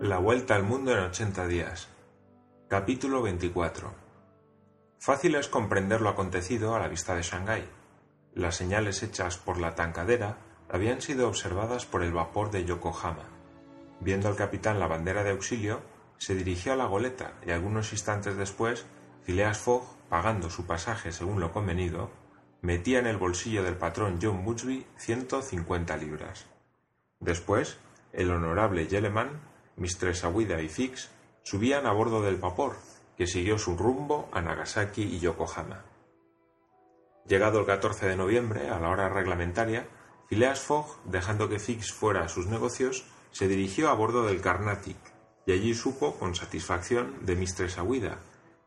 La vuelta al mundo en 80 días. Capítulo 24. Fácil es comprender lo acontecido a la vista de Shanghái. Las señales hechas por la tankadera habían sido observadas por el vapor de Yokohama. Viendo al capitán la bandera de auxilio, se dirigió a la goleta y algunos instantes después, Phileas Fogg, pagando su pasaje según lo convenido, metía en el bolsillo del patrón John Butchby 150 libras. Después, el honorable Yeleman Mistress Aguida y Fix subían a bordo del vapor, que siguió su rumbo a Nagasaki y Yokohama. Llegado el 14 de noviembre, a la hora reglamentaria, Phileas Fogg, dejando que Fix fuera a sus negocios, se dirigió a bordo del Carnatic, y allí supo con satisfacción de Mistress Aguida,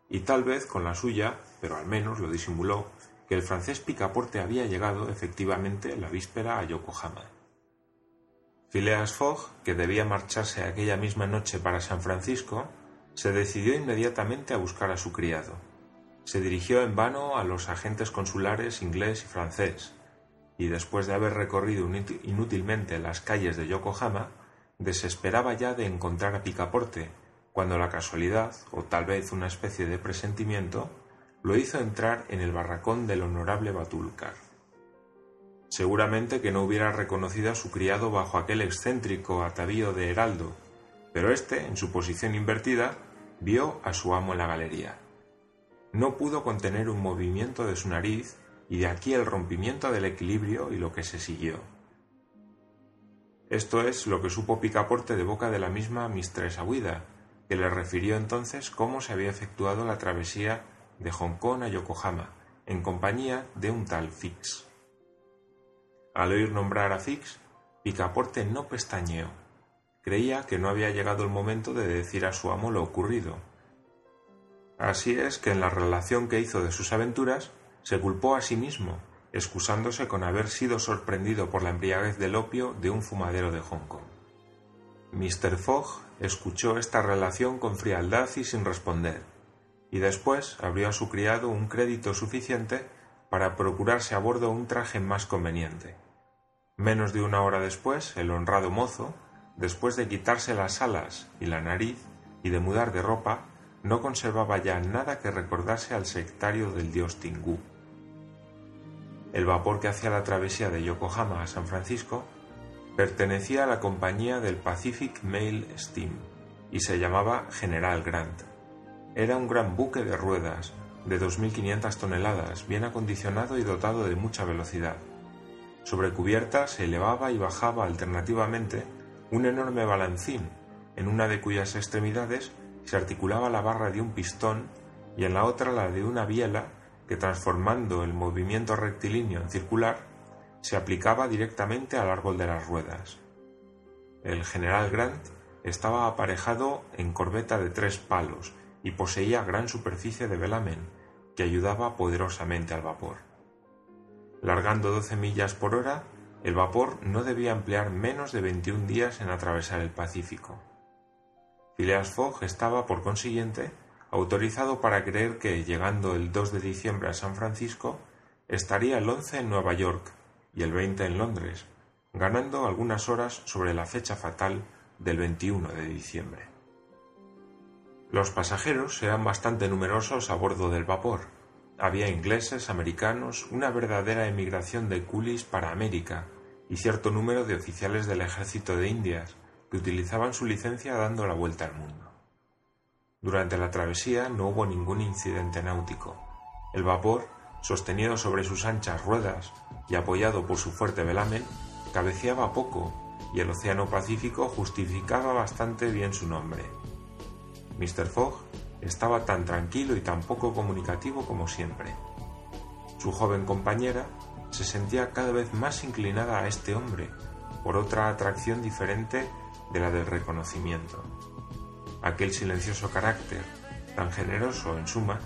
y tal vez con la suya, pero al menos lo disimuló, que el francés Picaporte había llegado efectivamente la víspera a Yokohama. Phileas Fogg, que debía marcharse aquella misma noche para San Francisco, se decidió inmediatamente a buscar a su criado. Se dirigió en vano a los agentes consulares inglés y francés, y después de haber recorrido inútilmente las calles de Yokohama, desesperaba ya de encontrar a Picaporte, cuando la casualidad, o tal vez una especie de presentimiento, lo hizo entrar en el barracón del honorable Batulcar. Seguramente que no hubiera reconocido a su criado bajo aquel excéntrico atavío de heraldo, pero éste, en su posición invertida, vio a su amo en la galería. No pudo contener un movimiento de su nariz y de aquí el rompimiento del equilibrio y lo que se siguió. Esto es lo que supo Picaporte de boca de la misma Mistress Aguida, que le refirió entonces cómo se había efectuado la travesía de Hong Kong a Yokohama, en compañía de un tal Fix. Al oír nombrar a Fix, Picaporte no pestañeó. Creía que no había llegado el momento de decir a su amo lo ocurrido. Así es que en la relación que hizo de sus aventuras, se culpó a sí mismo, excusándose con haber sido sorprendido por la embriaguez del opio de un fumadero de Hong Kong. Mr. Fogg escuchó esta relación con frialdad y sin responder, y después abrió a su criado un crédito suficiente para procurarse a bordo un traje más conveniente. Menos de una hora después, el honrado mozo, después de quitarse las alas y la nariz y de mudar de ropa, no conservaba ya nada que recordase al sectario del dios Tingú. El vapor que hacía la travesía de Yokohama a San Francisco pertenecía a la compañía del Pacific Mail Steam y se llamaba General Grant. Era un gran buque de ruedas de 2.500 toneladas, bien acondicionado y dotado de mucha velocidad. Sobre cubierta se elevaba y bajaba alternativamente un enorme balancín, en una de cuyas extremidades se articulaba la barra de un pistón y en la otra la de una biela que transformando el movimiento rectilíneo en circular se aplicaba directamente al árbol de las ruedas. El general Grant estaba aparejado en corbeta de tres palos y poseía gran superficie de velamen que ayudaba poderosamente al vapor. Largando doce millas por hora, el vapor no debía emplear menos de 21 días en atravesar el Pacífico. Phileas Fogg estaba, por consiguiente, autorizado para creer que, llegando el 2 de diciembre a San Francisco, estaría el 11 en Nueva York y el 20 en Londres, ganando algunas horas sobre la fecha fatal del 21 de diciembre. Los pasajeros eran bastante numerosos a bordo del vapor, había ingleses, americanos, una verdadera emigración de coolies para América y cierto número de oficiales del ejército de Indias que utilizaban su licencia dando la vuelta al mundo. Durante la travesía no hubo ningún incidente náutico. El vapor, sostenido sobre sus anchas ruedas y apoyado por su fuerte velamen, cabeceaba poco y el Océano Pacífico justificaba bastante bien su nombre. Mr. Fogg estaba tan tranquilo y tan poco comunicativo como siempre. Su joven compañera se sentía cada vez más inclinada a este hombre por otra atracción diferente de la del reconocimiento. Aquel silencioso carácter, tan generoso en suma,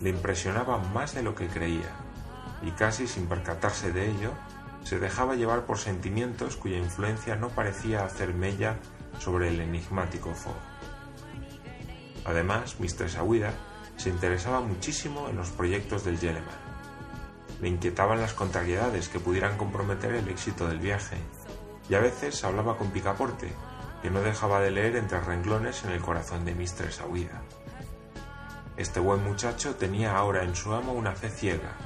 le impresionaba más de lo que creía, y casi sin percatarse de ello, se dejaba llevar por sentimientos cuya influencia no parecía hacer mella sobre el enigmático Fogg. Además, Mistress Aguida se interesaba muchísimo en los proyectos del Yeleman. Le inquietaban las contrariedades que pudieran comprometer el éxito del viaje, y a veces hablaba con Picaporte, que no dejaba de leer entre renglones en el corazón de Mistress Aouida. Este buen muchacho tenía ahora en su amo una fe ciega.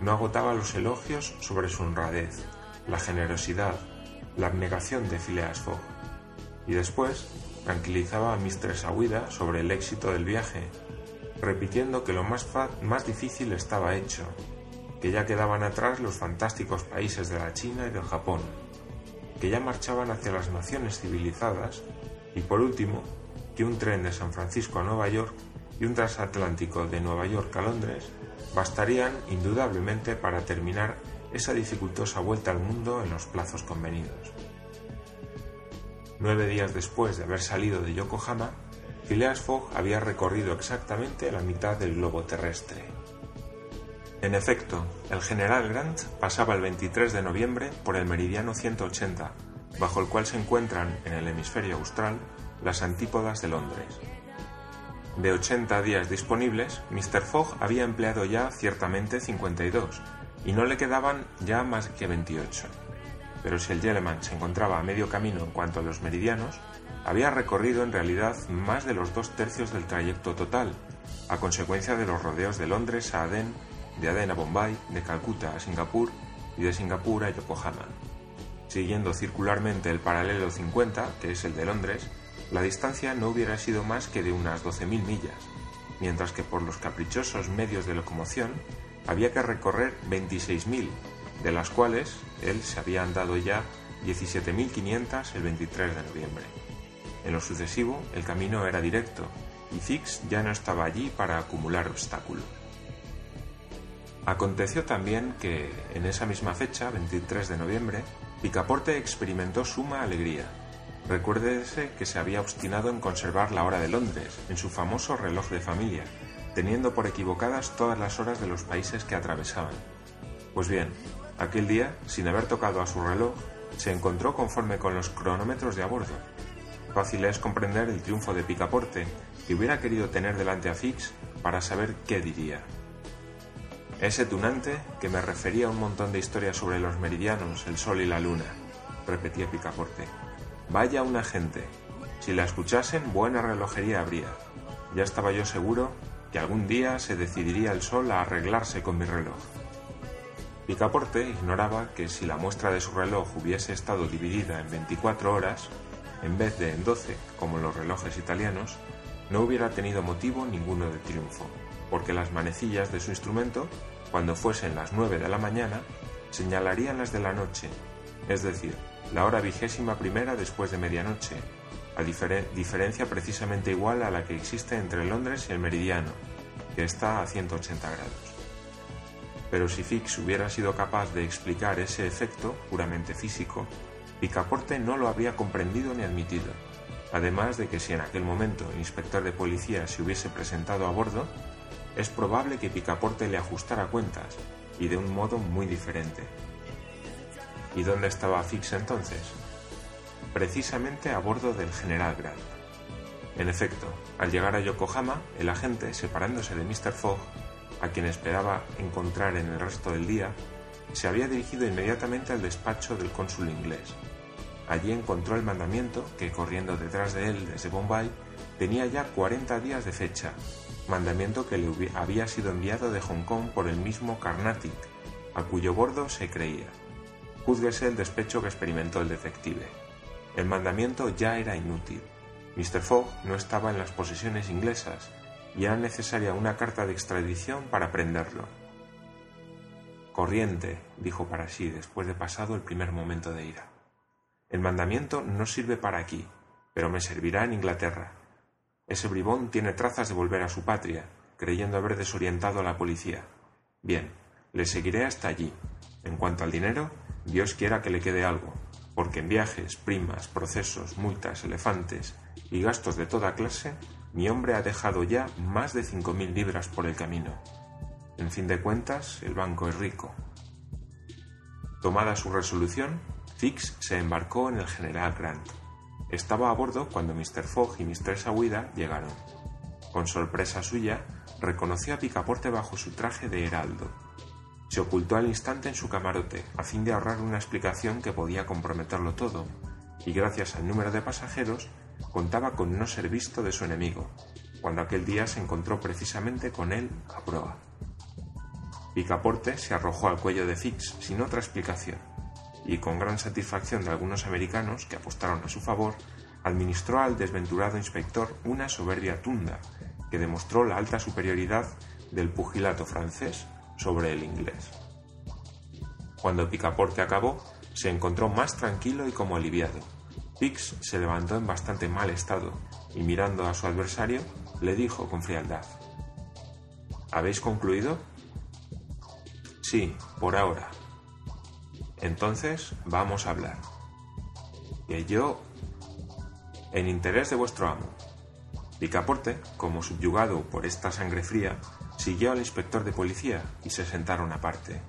No agotaba los elogios sobre su honradez, la generosidad, la abnegación de Phileas Fogg. Y después tranquilizaba a Mistress Aouida sobre el éxito del viaje, repitiendo que lo más, más difícil estaba hecho, que ya quedaban atrás los fantásticos países de la China y del Japón, que ya marchaban hacia las naciones civilizadas y por último que un tren de San Francisco a Nueva York y un transatlántico de Nueva York a Londres bastarían indudablemente para terminar esa dificultosa vuelta al mundo en los plazos convenidos. Nueve días después de haber salido de Yokohama, Phileas Fogg había recorrido exactamente la mitad del globo terrestre. En efecto, el general Grant pasaba el 23 de noviembre por el meridiano 180, bajo el cual se encuentran en el hemisferio austral las antípodas de Londres. De 80 días disponibles, Mr. Fogg había empleado ya ciertamente 52, y no le quedaban ya más que 28. Pero si el Yeleman se encontraba a medio camino en cuanto a los meridianos, había recorrido en realidad más de los dos tercios del trayecto total, a consecuencia de los rodeos de Londres a Aden de Aden a Bombay, de Calcuta a Singapur y de Singapur a Yokohama. Siguiendo circularmente el paralelo 50, que es el de Londres, la distancia no hubiera sido más que de unas 12.000 millas, mientras que por los caprichosos medios de locomoción había que recorrer 26.000, de las cuales él se había andado ya 17.500 el 23 de noviembre. En lo sucesivo, el camino era directo, y Fix ya no estaba allí para acumular obstáculos. Aconteció también que, en esa misma fecha, 23 de noviembre, Picaporte experimentó suma alegría. Recuérdese que se había obstinado en conservar la hora de Londres, en su famoso reloj de familia, teniendo por equivocadas todas las horas de los países que atravesaban. Pues bien, aquel día, sin haber tocado a su reloj, se encontró conforme con los cronómetros de a bordo. Fácil es comprender el triunfo de Picaporte, que hubiera querido tener delante a Fix para saber qué diría. Ese tunante que me refería un montón de historias sobre los meridianos, el sol y la luna, repetía Picaporte. Vaya una gente. Si la escuchasen, buena relojería habría. Ya estaba yo seguro que algún día se decidiría el sol a arreglarse con mi reloj. Picaporte ignoraba que si la muestra de su reloj hubiese estado dividida en 24 horas, en vez de en 12, como los relojes italianos, no hubiera tenido motivo ninguno de triunfo porque las manecillas de su instrumento, cuando fuesen las nueve de la mañana, señalarían las de la noche, es decir, la hora vigésima primera después de medianoche, a diferencia precisamente igual a la que existe entre Londres y el meridiano, que está a 180 grados. Pero si Fix hubiera sido capaz de explicar ese efecto puramente físico, Picaporte no lo habría comprendido ni admitido. Además de que si en aquel momento el inspector de policía se hubiese presentado a bordo, es probable que Picaporte le ajustara cuentas, y de un modo muy diferente. ¿Y dónde estaba Fix entonces? Precisamente a bordo del General Grant. En efecto, al llegar a Yokohama, el agente, separándose de Mr. Fogg, a quien esperaba encontrar en el resto del día, se había dirigido inmediatamente al despacho del cónsul inglés. Allí encontró el mandamiento que, corriendo detrás de él desde Bombay, tenía ya 40 días de fecha mandamiento que le había sido enviado de Hong Kong por el mismo Carnatic, a cuyo bordo se creía. Júzguese el despecho que experimentó el detective. El mandamiento ya era inútil. Mr. Fogg no estaba en las posesiones inglesas y era necesaria una carta de extradición para prenderlo. Corriente, dijo para sí después de pasado el primer momento de ira. El mandamiento no sirve para aquí, pero me servirá en Inglaterra. Ese bribón tiene trazas de volver a su patria, creyendo haber desorientado a la policía. Bien, le seguiré hasta allí. En cuanto al dinero, Dios quiera que le quede algo, porque en viajes, primas, procesos, multas, elefantes y gastos de toda clase, mi hombre ha dejado ya más de cinco mil libras por el camino. En fin de cuentas, el banco es rico. Tomada su resolución, Fix se embarcó en el general Grant. Estaba a bordo cuando Mr. Fogg y Mistress Aouida llegaron. Con sorpresa suya, reconoció a Picaporte bajo su traje de heraldo. Se ocultó al instante en su camarote, a fin de ahorrar una explicación que podía comprometerlo todo, y gracias al número de pasajeros contaba con no ser visto de su enemigo, cuando aquel día se encontró precisamente con él a proa. Picaporte se arrojó al cuello de Fix sin otra explicación, y con gran satisfacción de algunos americanos que apostaron a su favor, administró al desventurado inspector una soberbia tunda que demostró la alta superioridad del pugilato francés sobre el inglés. Cuando Picaporte acabó, se encontró más tranquilo y como aliviado. Fix se levantó en bastante mal estado y mirando a su adversario le dijo con frialdad ¿Habéis concluido? Sí, por ahora. Entonces vamos a hablar. Que yo, en interés de vuestro amo. Picaporte, como subyugado por esta sangre fría, siguió al inspector de policía y se sentaron aparte.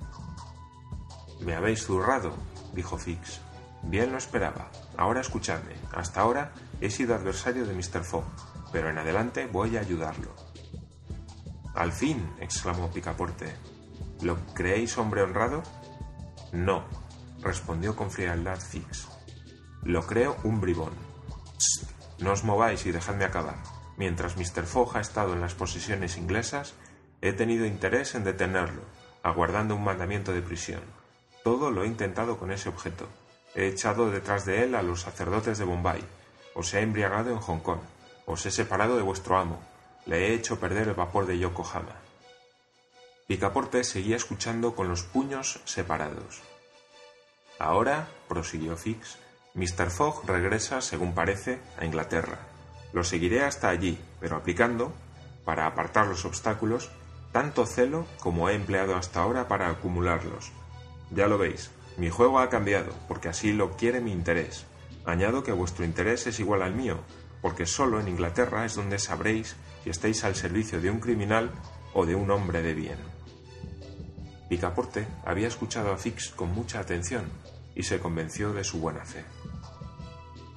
Me habéis zurrado, dijo Fix. Bien lo esperaba. Ahora escuchadme. Hasta ahora he sido adversario de Mr. Fogg, pero en adelante voy a ayudarlo. Al fin, exclamó Picaporte. ¿Lo creéis hombre honrado? No, respondió con frialdad Fix. Lo creo un bribón. no os mováis y dejadme acabar. Mientras Mr. Fogg ha estado en las posesiones inglesas, he tenido interés en detenerlo, aguardando un mandamiento de prisión. Todo lo he intentado con ese objeto. He echado detrás de él a los sacerdotes de Bombay. Os he embriagado en Hong Kong. Os he separado de vuestro amo. Le he hecho perder el vapor de Yokohama. Picaporte seguía escuchando con los puños separados. Ahora, prosiguió Fix, Mr. Fogg regresa, según parece, a Inglaterra. Lo seguiré hasta allí, pero aplicando, para apartar los obstáculos, tanto celo como he empleado hasta ahora para acumularlos. Ya lo veis, mi juego ha cambiado, porque así lo quiere mi interés. Añado que vuestro interés es igual al mío, porque solo en Inglaterra es donde sabréis si estáis al servicio de un criminal o de un hombre de bien. Picaporte había escuchado a Fix con mucha atención y se convenció de su buena fe.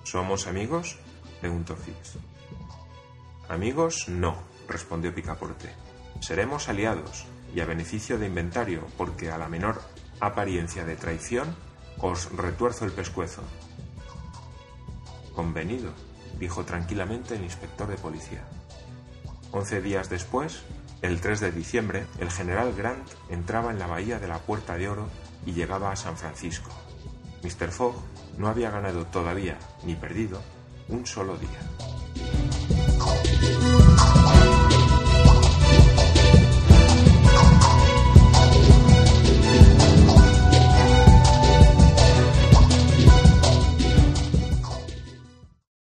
¿Somos amigos? preguntó Fix. Amigos no, respondió Picaporte. Seremos aliados y a beneficio de inventario, porque a la menor apariencia de traición os retuerzo el pescuezo. Convenido, dijo tranquilamente el inspector de policía. Once días después, el 3 de diciembre, el general Grant entraba en la bahía de la Puerta de Oro y llegaba a San Francisco. Mr. Fogg no había ganado todavía, ni perdido, un solo día.